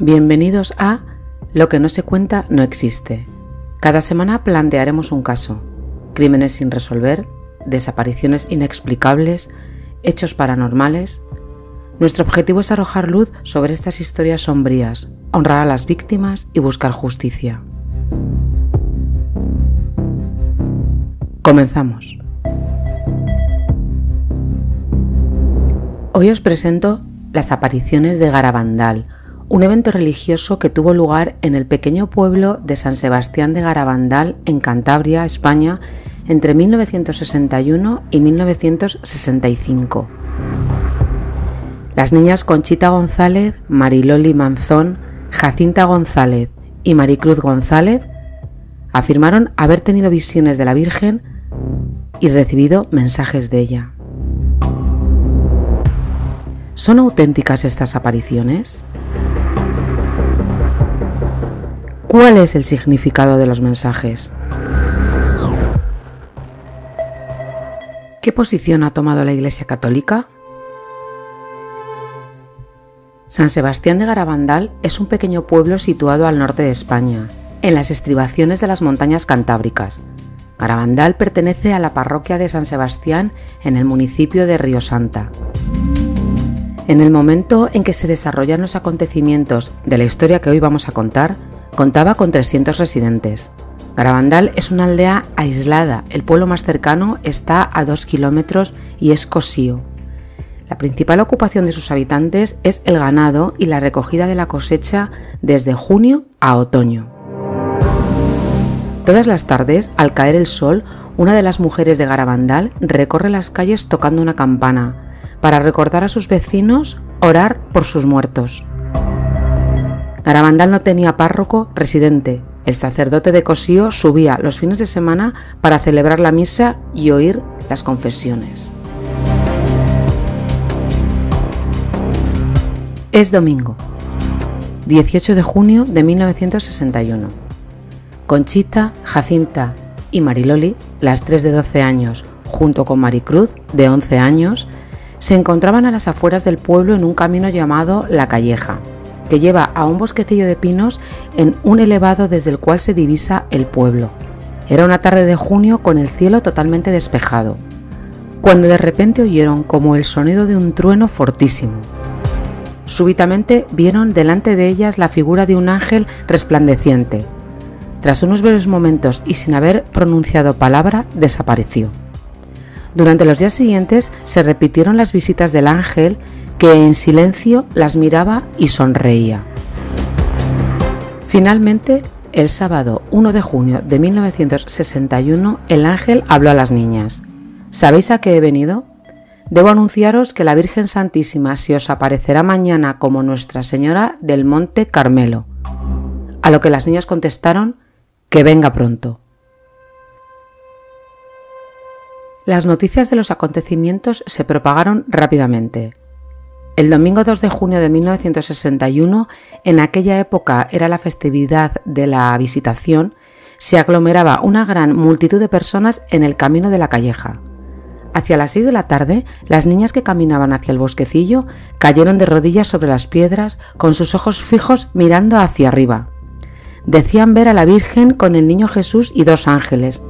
Bienvenidos a Lo que no se cuenta no existe. Cada semana plantearemos un caso, crímenes sin resolver, desapariciones inexplicables, hechos paranormales. Nuestro objetivo es arrojar luz sobre estas historias sombrías, honrar a las víctimas y buscar justicia. Comenzamos. Hoy os presento las apariciones de Garabandal, un evento religioso que tuvo lugar en el pequeño pueblo de San Sebastián de Garabandal, en Cantabria, España, entre 1961 y 1965. Las niñas Conchita González, Mariloli Manzón, Jacinta González y Maricruz González afirmaron haber tenido visiones de la Virgen y recibido mensajes de ella. ¿Son auténticas estas apariciones? ¿Cuál es el significado de los mensajes? ¿Qué posición ha tomado la Iglesia Católica? San Sebastián de Garabandal es un pequeño pueblo situado al norte de España, en las estribaciones de las montañas cantábricas. Garabandal pertenece a la parroquia de San Sebastián en el municipio de Río Santa. En el momento en que se desarrollan los acontecimientos de la historia que hoy vamos a contar, Contaba con 300 residentes. Garabandal es una aldea aislada, el pueblo más cercano está a 2 kilómetros y es Cosío. La principal ocupación de sus habitantes es el ganado y la recogida de la cosecha desde junio a otoño. Todas las tardes, al caer el sol, una de las mujeres de Garabandal recorre las calles tocando una campana para recordar a sus vecinos orar por sus muertos. Garabandal no tenía párroco residente. El sacerdote de Cosío subía los fines de semana para celebrar la misa y oír las confesiones. Es domingo, 18 de junio de 1961. Conchita, Jacinta y Mariloli, las tres de 12 años, junto con Maricruz, de 11 años, se encontraban a las afueras del pueblo en un camino llamado La Calleja, que lleva a un bosquecillo de pinos en un elevado desde el cual se divisa el pueblo. Era una tarde de junio con el cielo totalmente despejado, cuando de repente oyeron como el sonido de un trueno fortísimo. Súbitamente vieron delante de ellas la figura de un ángel resplandeciente. Tras unos breves momentos y sin haber pronunciado palabra, desapareció. Durante los días siguientes se repitieron las visitas del ángel que en silencio las miraba y sonreía. Finalmente, el sábado 1 de junio de 1961, el ángel habló a las niñas. ¿Sabéis a qué he venido? Debo anunciaros que la Virgen Santísima se os aparecerá mañana como Nuestra Señora del Monte Carmelo. A lo que las niñas contestaron, que venga pronto. Las noticias de los acontecimientos se propagaron rápidamente. El domingo 2 de junio de 1961, en aquella época era la festividad de la visitación, se aglomeraba una gran multitud de personas en el camino de la calleja. Hacia las 6 de la tarde, las niñas que caminaban hacia el bosquecillo cayeron de rodillas sobre las piedras con sus ojos fijos mirando hacia arriba. Decían ver a la Virgen con el niño Jesús y dos ángeles.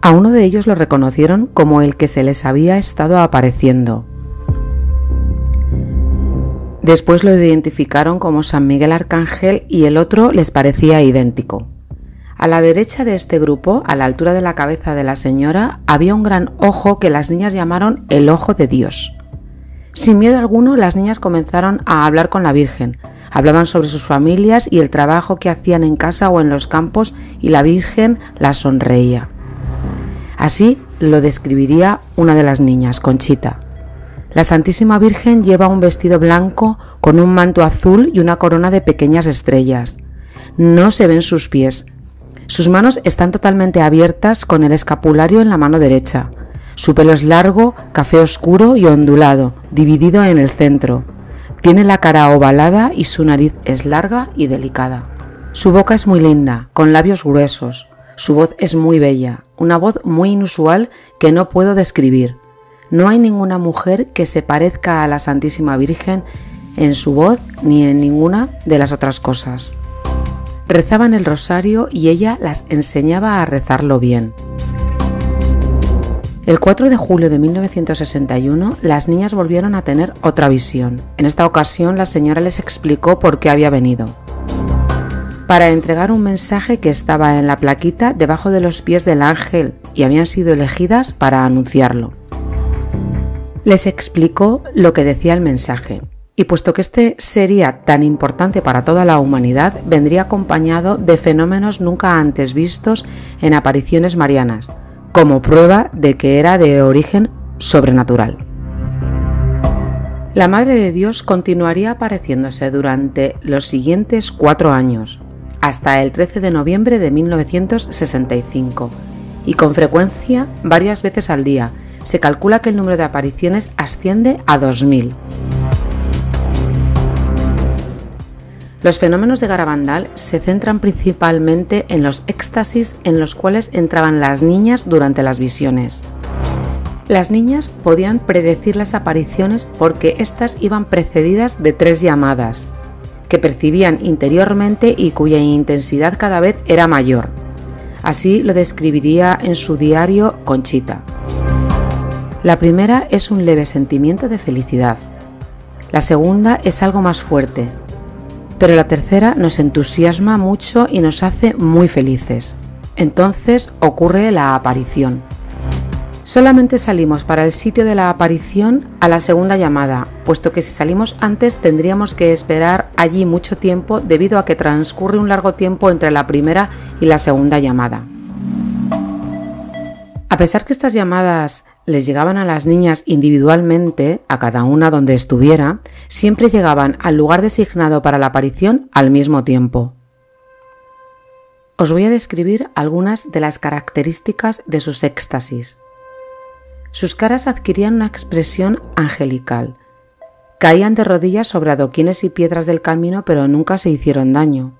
A uno de ellos lo reconocieron como el que se les había estado apareciendo. Después lo identificaron como San Miguel Arcángel y el otro les parecía idéntico. A la derecha de este grupo, a la altura de la cabeza de la señora, había un gran ojo que las niñas llamaron el ojo de Dios. Sin miedo alguno, las niñas comenzaron a hablar con la Virgen. Hablaban sobre sus familias y el trabajo que hacían en casa o en los campos y la Virgen las sonreía. Así lo describiría una de las niñas, Conchita. La Santísima Virgen lleva un vestido blanco con un manto azul y una corona de pequeñas estrellas. No se ven sus pies. Sus manos están totalmente abiertas con el escapulario en la mano derecha. Su pelo es largo, café oscuro y ondulado, dividido en el centro. Tiene la cara ovalada y su nariz es larga y delicada. Su boca es muy linda, con labios gruesos. Su voz es muy bella, una voz muy inusual que no puedo describir. No hay ninguna mujer que se parezca a la Santísima Virgen en su voz ni en ninguna de las otras cosas. Rezaban el rosario y ella las enseñaba a rezarlo bien. El 4 de julio de 1961 las niñas volvieron a tener otra visión. En esta ocasión la señora les explicó por qué había venido. Para entregar un mensaje que estaba en la plaquita debajo de los pies del ángel y habían sido elegidas para anunciarlo. Les explicó lo que decía el mensaje y puesto que este sería tan importante para toda la humanidad, vendría acompañado de fenómenos nunca antes vistos en apariciones marianas, como prueba de que era de origen sobrenatural. La Madre de Dios continuaría apareciéndose durante los siguientes cuatro años, hasta el 13 de noviembre de 1965, y con frecuencia varias veces al día. Se calcula que el número de apariciones asciende a 2.000. Los fenómenos de Garabandal se centran principalmente en los éxtasis en los cuales entraban las niñas durante las visiones. Las niñas podían predecir las apariciones porque éstas iban precedidas de tres llamadas, que percibían interiormente y cuya intensidad cada vez era mayor. Así lo describiría en su diario Conchita. La primera es un leve sentimiento de felicidad. La segunda es algo más fuerte, pero la tercera nos entusiasma mucho y nos hace muy felices. Entonces ocurre la aparición. Solamente salimos para el sitio de la aparición a la segunda llamada, puesto que si salimos antes tendríamos que esperar allí mucho tiempo debido a que transcurre un largo tiempo entre la primera y la segunda llamada. A pesar que estas llamadas les llegaban a las niñas individualmente, a cada una donde estuviera, siempre llegaban al lugar designado para la aparición al mismo tiempo. Os voy a describir algunas de las características de sus éxtasis. Sus caras adquirían una expresión angelical. Caían de rodillas sobre adoquines y piedras del camino, pero nunca se hicieron daño.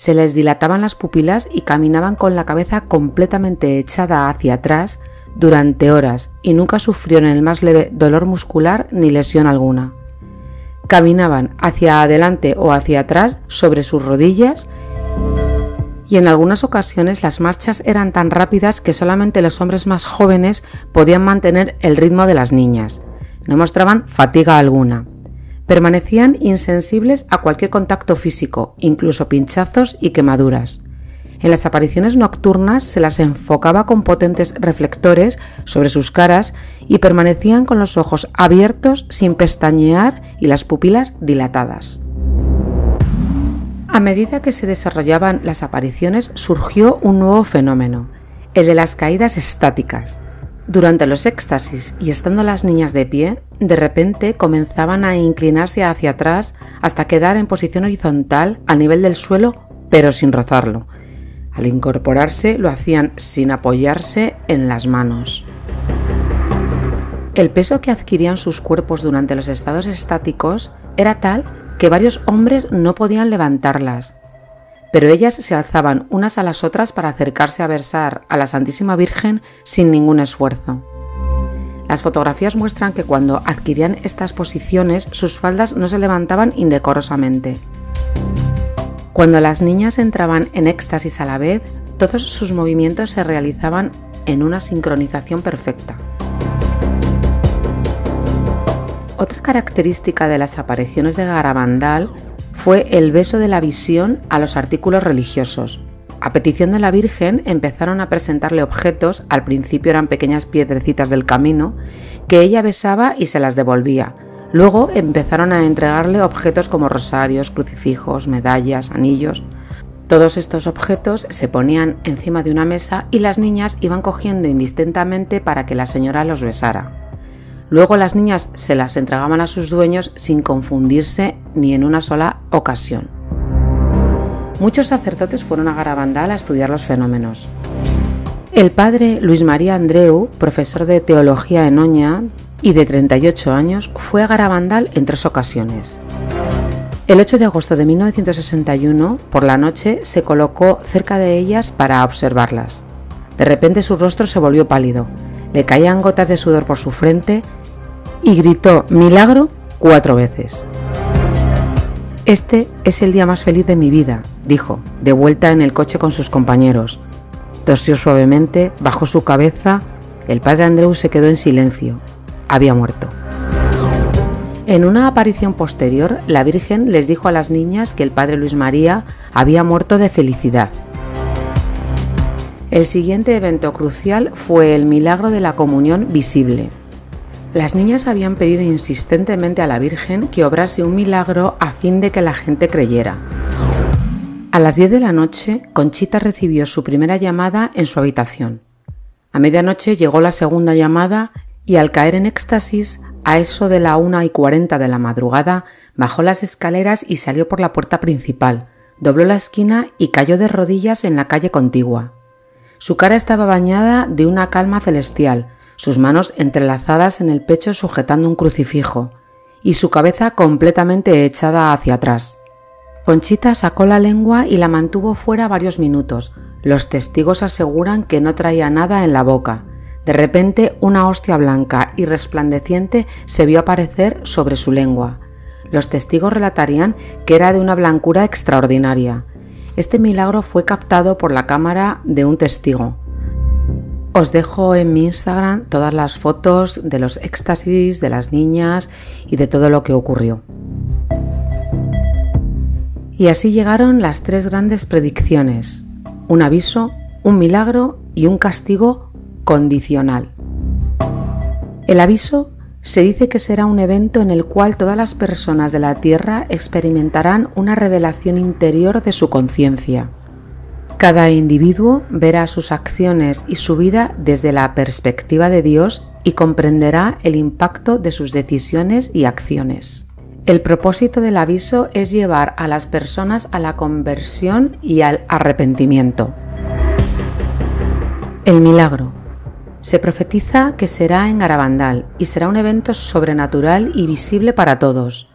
Se les dilataban las pupilas y caminaban con la cabeza completamente echada hacia atrás, durante horas y nunca sufrieron el más leve dolor muscular ni lesión alguna. Caminaban hacia adelante o hacia atrás sobre sus rodillas y en algunas ocasiones las marchas eran tan rápidas que solamente los hombres más jóvenes podían mantener el ritmo de las niñas. No mostraban fatiga alguna. Permanecían insensibles a cualquier contacto físico, incluso pinchazos y quemaduras. En las apariciones nocturnas se las enfocaba con potentes reflectores sobre sus caras y permanecían con los ojos abiertos sin pestañear y las pupilas dilatadas. A medida que se desarrollaban las apariciones surgió un nuevo fenómeno, el de las caídas estáticas. Durante los éxtasis y estando las niñas de pie, de repente comenzaban a inclinarse hacia atrás hasta quedar en posición horizontal al nivel del suelo, pero sin rozarlo, al incorporarse lo hacían sin apoyarse en las manos. El peso que adquirían sus cuerpos durante los estados estáticos era tal que varios hombres no podían levantarlas, pero ellas se alzaban unas a las otras para acercarse a versar a la Santísima Virgen sin ningún esfuerzo. Las fotografías muestran que cuando adquirían estas posiciones sus faldas no se levantaban indecorosamente. Cuando las niñas entraban en éxtasis a la vez, todos sus movimientos se realizaban en una sincronización perfecta. Otra característica de las apariciones de Garabandal fue el beso de la visión a los artículos religiosos. A petición de la Virgen empezaron a presentarle objetos, al principio eran pequeñas piedrecitas del camino, que ella besaba y se las devolvía, Luego empezaron a entregarle objetos como rosarios, crucifijos, medallas, anillos. Todos estos objetos se ponían encima de una mesa y las niñas iban cogiendo indistintamente para que la señora los besara. Luego las niñas se las entregaban a sus dueños sin confundirse ni en una sola ocasión. Muchos sacerdotes fueron a Garabandal a estudiar los fenómenos. El padre Luis María Andreu, profesor de teología en Oña, y de 38 años fue a Garabandal en tres ocasiones. El 8 de agosto de 1961, por la noche, se colocó cerca de ellas para observarlas. De repente su rostro se volvió pálido, le caían gotas de sudor por su frente y gritó milagro cuatro veces. Este es el día más feliz de mi vida, dijo, de vuelta en el coche con sus compañeros. Tosió suavemente, bajó su cabeza, el padre Andreu se quedó en silencio. Había muerto. En una aparición posterior, la Virgen les dijo a las niñas que el padre Luis María había muerto de felicidad. El siguiente evento crucial fue el milagro de la comunión visible. Las niñas habían pedido insistentemente a la Virgen que obrase un milagro a fin de que la gente creyera. A las 10 de la noche, Conchita recibió su primera llamada en su habitación. A medianoche llegó la segunda llamada y al caer en éxtasis, a eso de la una y cuarenta de la madrugada, bajó las escaleras y salió por la puerta principal, dobló la esquina y cayó de rodillas en la calle contigua. Su cara estaba bañada de una calma celestial, sus manos entrelazadas en el pecho sujetando un crucifijo, y su cabeza completamente echada hacia atrás. Conchita sacó la lengua y la mantuvo fuera varios minutos. Los testigos aseguran que no traía nada en la boca. De repente una hostia blanca y resplandeciente se vio aparecer sobre su lengua. Los testigos relatarían que era de una blancura extraordinaria. Este milagro fue captado por la cámara de un testigo. Os dejo en mi Instagram todas las fotos de los éxtasis de las niñas y de todo lo que ocurrió. Y así llegaron las tres grandes predicciones, un aviso, un milagro y un castigo condicional. El aviso se dice que será un evento en el cual todas las personas de la Tierra experimentarán una revelación interior de su conciencia. Cada individuo verá sus acciones y su vida desde la perspectiva de Dios y comprenderá el impacto de sus decisiones y acciones. El propósito del aviso es llevar a las personas a la conversión y al arrepentimiento. El milagro. Se profetiza que será en Garabandal y será un evento sobrenatural y visible para todos.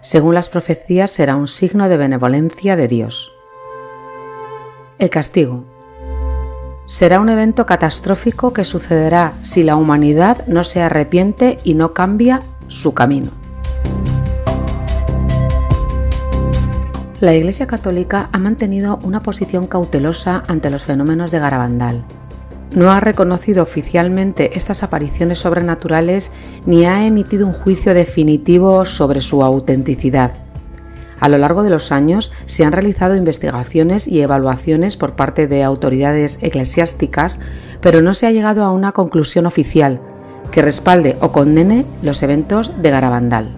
Según las profecías será un signo de benevolencia de Dios. El castigo. Será un evento catastrófico que sucederá si la humanidad no se arrepiente y no cambia su camino. La Iglesia Católica ha mantenido una posición cautelosa ante los fenómenos de Garabandal no ha reconocido oficialmente estas apariciones sobrenaturales ni ha emitido un juicio definitivo sobre su autenticidad. A lo largo de los años se han realizado investigaciones y evaluaciones por parte de autoridades eclesiásticas, pero no se ha llegado a una conclusión oficial que respalde o condene los eventos de Garabandal.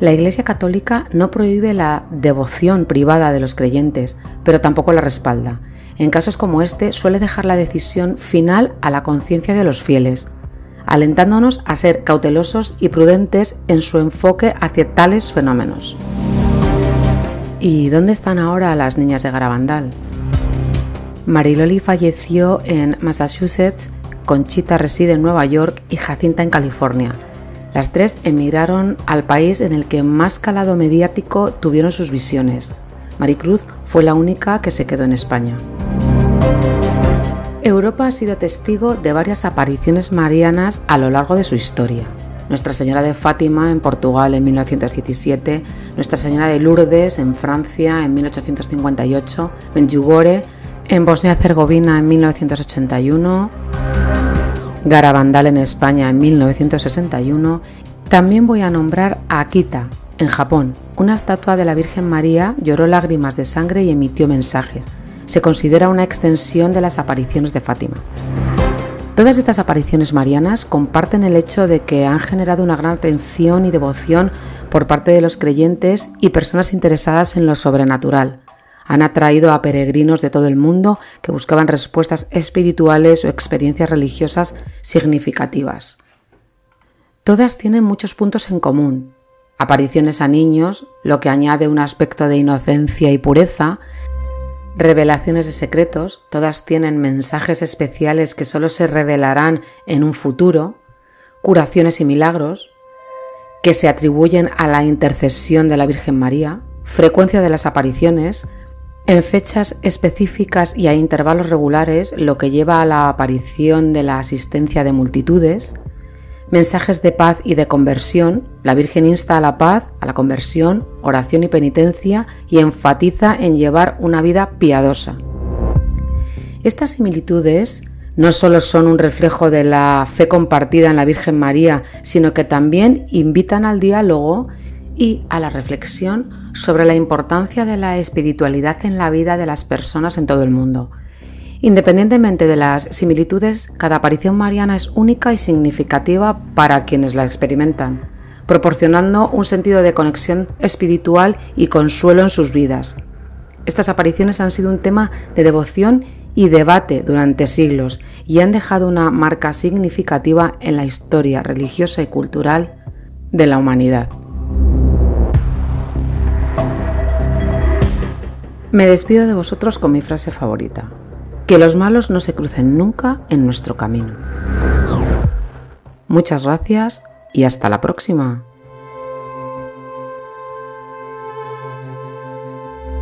La Iglesia Católica no prohíbe la devoción privada de los creyentes, pero tampoco la respalda en casos como este suele dejar la decisión final a la conciencia de los fieles, alentándonos a ser cautelosos y prudentes en su enfoque hacia tales fenómenos. ¿Y dónde están ahora las niñas de Garabandal? Mariloli falleció en Massachusetts, Conchita reside en Nueva York y Jacinta en California. Las tres emigraron al país en el que más calado mediático tuvieron sus visiones. Maricruz fue la única que se quedó en España. Europa ha sido testigo de varias apariciones marianas a lo largo de su historia. Nuestra Señora de Fátima en Portugal en 1917, Nuestra Señora de Lourdes en Francia en 1858, Medjugorje en Bosnia-Herzegovina en 1981, Garabandal en España en 1961. También voy a nombrar a Akita en Japón. Una estatua de la Virgen María lloró lágrimas de sangre y emitió mensajes se considera una extensión de las apariciones de Fátima. Todas estas apariciones marianas comparten el hecho de que han generado una gran atención y devoción por parte de los creyentes y personas interesadas en lo sobrenatural. Han atraído a peregrinos de todo el mundo que buscaban respuestas espirituales o experiencias religiosas significativas. Todas tienen muchos puntos en común. Apariciones a niños, lo que añade un aspecto de inocencia y pureza, Revelaciones de secretos, todas tienen mensajes especiales que solo se revelarán en un futuro, curaciones y milagros, que se atribuyen a la intercesión de la Virgen María, frecuencia de las apariciones, en fechas específicas y a intervalos regulares, lo que lleva a la aparición de la asistencia de multitudes, mensajes de paz y de conversión, la Virgen insta a la paz, a la conversión, oración y penitencia y enfatiza en llevar una vida piadosa. Estas similitudes no solo son un reflejo de la fe compartida en la Virgen María, sino que también invitan al diálogo y a la reflexión sobre la importancia de la espiritualidad en la vida de las personas en todo el mundo. Independientemente de las similitudes, cada aparición mariana es única y significativa para quienes la experimentan, proporcionando un sentido de conexión espiritual y consuelo en sus vidas. Estas apariciones han sido un tema de devoción y debate durante siglos y han dejado una marca significativa en la historia religiosa y cultural de la humanidad. Me despido de vosotros con mi frase favorita. Que los malos no se crucen nunca en nuestro camino. Muchas gracias y hasta la próxima.